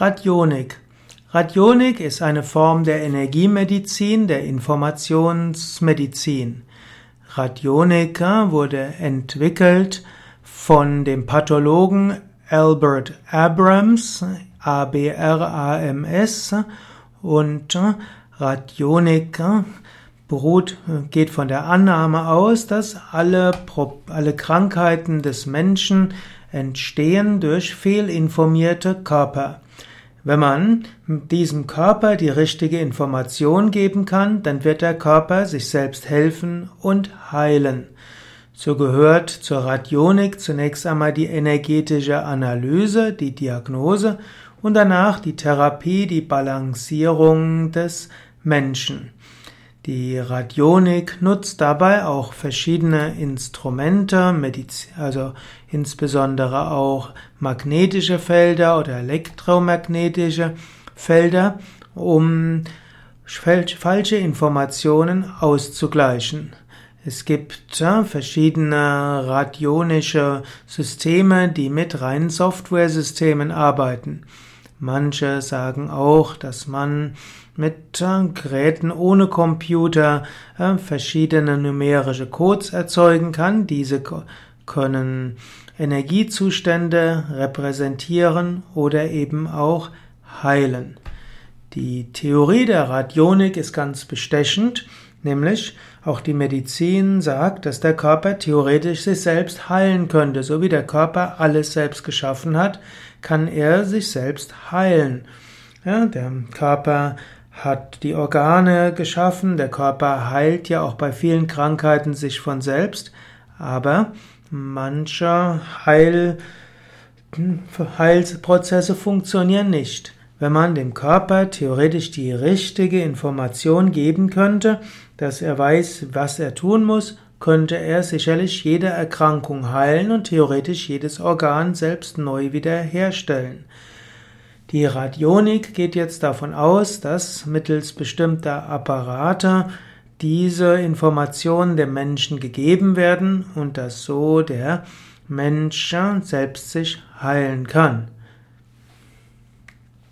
Radionik. Radionik ist eine Form der Energiemedizin, der Informationsmedizin. Radionik wurde entwickelt von dem Pathologen Albert Abrams, A-B-R-A-M-S, und Radionik beruht, geht von der Annahme aus, dass alle, alle Krankheiten des Menschen entstehen durch fehlinformierte Körper. Wenn man diesem Körper die richtige Information geben kann, dann wird der Körper sich selbst helfen und heilen. So gehört zur Radionik zunächst einmal die energetische Analyse, die Diagnose und danach die Therapie, die Balancierung des Menschen. Die Radionik nutzt dabei auch verschiedene Instrumente, also insbesondere auch magnetische Felder oder elektromagnetische Felder, um falsche Informationen auszugleichen. Es gibt verschiedene radionische Systeme, die mit reinen Softwaresystemen arbeiten. Manche sagen auch, dass man mit äh, Geräten ohne Computer äh, verschiedene numerische Codes erzeugen kann. Diese können Energiezustände repräsentieren oder eben auch heilen. Die Theorie der Radionik ist ganz bestechend, nämlich auch die Medizin sagt, dass der Körper theoretisch sich selbst heilen könnte. So wie der Körper alles selbst geschaffen hat, kann er sich selbst heilen. Ja, der Körper hat die Organe geschaffen, der Körper heilt ja auch bei vielen Krankheiten sich von selbst, aber manche Heil, Heilprozesse funktionieren nicht. Wenn man dem Körper theoretisch die richtige Information geben könnte, dass er weiß, was er tun muss, könnte er sicherlich jede Erkrankung heilen und theoretisch jedes Organ selbst neu wiederherstellen. Die Radionik geht jetzt davon aus, dass mittels bestimmter Apparate diese Informationen dem Menschen gegeben werden und dass so der Mensch selbst sich heilen kann.